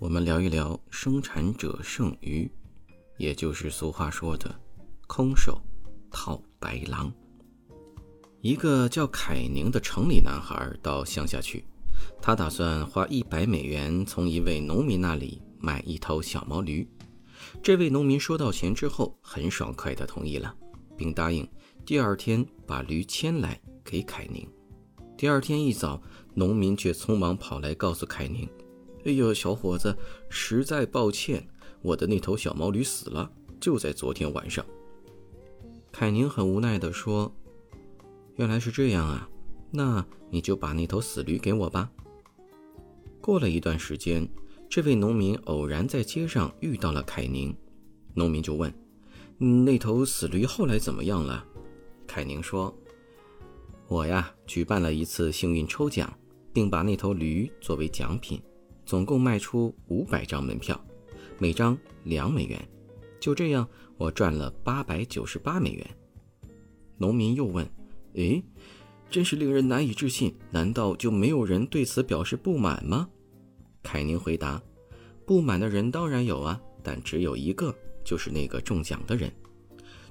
我们聊一聊生产者剩余，也就是俗话说的“空手套白狼”。一个叫凯宁的城里男孩到乡下去，他打算花一百美元从一位农民那里买一头小毛驴。这位农民收到钱之后，很爽快地同意了，并答应第二天把驴牵来给凯宁。第二天一早，农民却匆忙跑来告诉凯宁。哎呦，小伙子，实在抱歉，我的那头小毛驴死了，就在昨天晚上。凯宁很无奈地说：“原来是这样啊，那你就把那头死驴给我吧。”过了一段时间，这位农民偶然在街上遇到了凯宁，农民就问：“那头死驴后来怎么样了？”凯宁说：“我呀，举办了一次幸运抽奖，并把那头驴作为奖品。”总共卖出五百张门票，每张两美元，就这样我赚了八百九十八美元。农民又问：“诶，真是令人难以置信，难道就没有人对此表示不满吗？”凯宁回答：“不满的人当然有啊，但只有一个，就是那个中奖的人。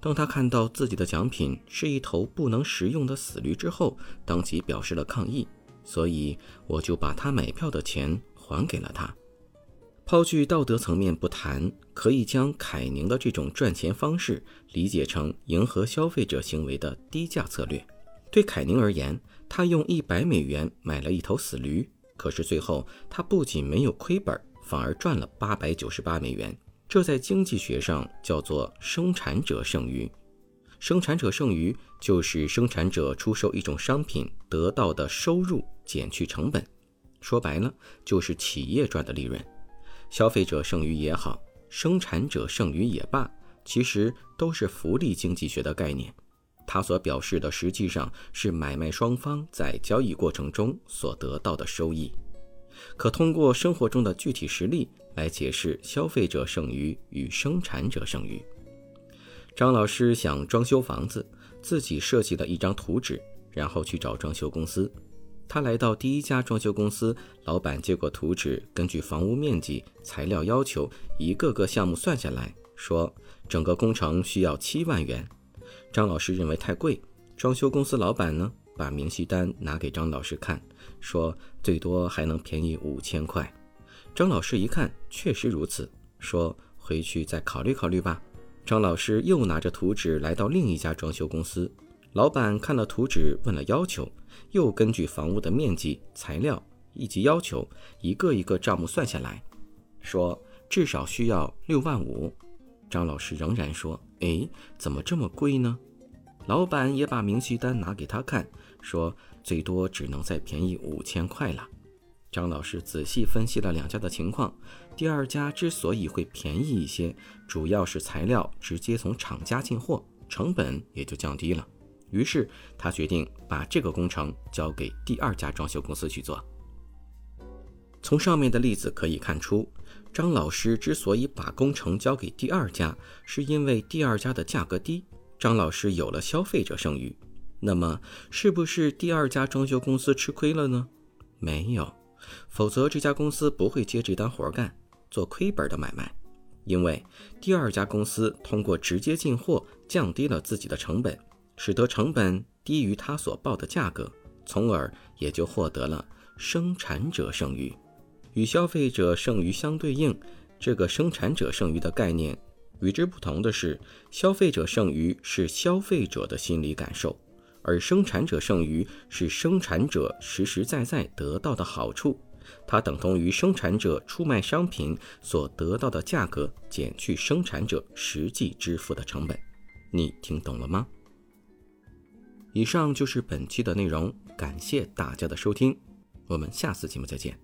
当他看到自己的奖品是一头不能食用的死驴之后，当即表示了抗议，所以我就把他买票的钱。”还给了他。抛去道德层面不谈，可以将凯宁的这种赚钱方式理解成迎合消费者行为的低价策略。对凯宁而言，他用一百美元买了一头死驴，可是最后他不仅没有亏本，反而赚了八百九十八美元。这在经济学上叫做生产者剩余。生产者剩余就是生产者出售一种商品得到的收入减去成本。说白了，就是企业赚的利润。消费者剩余也好，生产者剩余也罢，其实都是福利经济学的概念。它所表示的实际上是买卖双方在交易过程中所得到的收益。可通过生活中的具体实例来解释消费者剩余与生产者剩余。张老师想装修房子，自己设计了一张图纸，然后去找装修公司。他来到第一家装修公司，老板接过图纸，根据房屋面积、材料要求，一个个项目算下来，说整个工程需要七万元。张老师认为太贵，装修公司老板呢，把明细单拿给张老师看，说最多还能便宜五千块。张老师一看，确实如此，说回去再考虑考虑吧。张老师又拿着图纸来到另一家装修公司，老板看了图纸，问了要求。又根据房屋的面积、材料以及要求，一个一个账目算下来，说至少需要六万五。张老师仍然说：“哎，怎么这么贵呢？”老板也把明细单拿给他看，说最多只能再便宜五千块了。张老师仔细分析了两家的情况，第二家之所以会便宜一些，主要是材料直接从厂家进货，成本也就降低了。于是他决定把这个工程交给第二家装修公司去做。从上面的例子可以看出，张老师之所以把工程交给第二家，是因为第二家的价格低，张老师有了消费者剩余。那么，是不是第二家装修公司吃亏了呢？没有，否则这家公司不会接这单活干，做亏本的买卖。因为第二家公司通过直接进货，降低了自己的成本。使得成本低于他所报的价格，从而也就获得了生产者剩余。与消费者剩余相对应，这个生产者剩余的概念与之不同的是，消费者剩余是消费者的心理感受，而生产者剩余是生产者实实在在得到的好处。它等同于生产者出卖商品所得到的价格减去生产者实际支付的成本。你听懂了吗？以上就是本期的内容，感谢大家的收听，我们下次节目再见。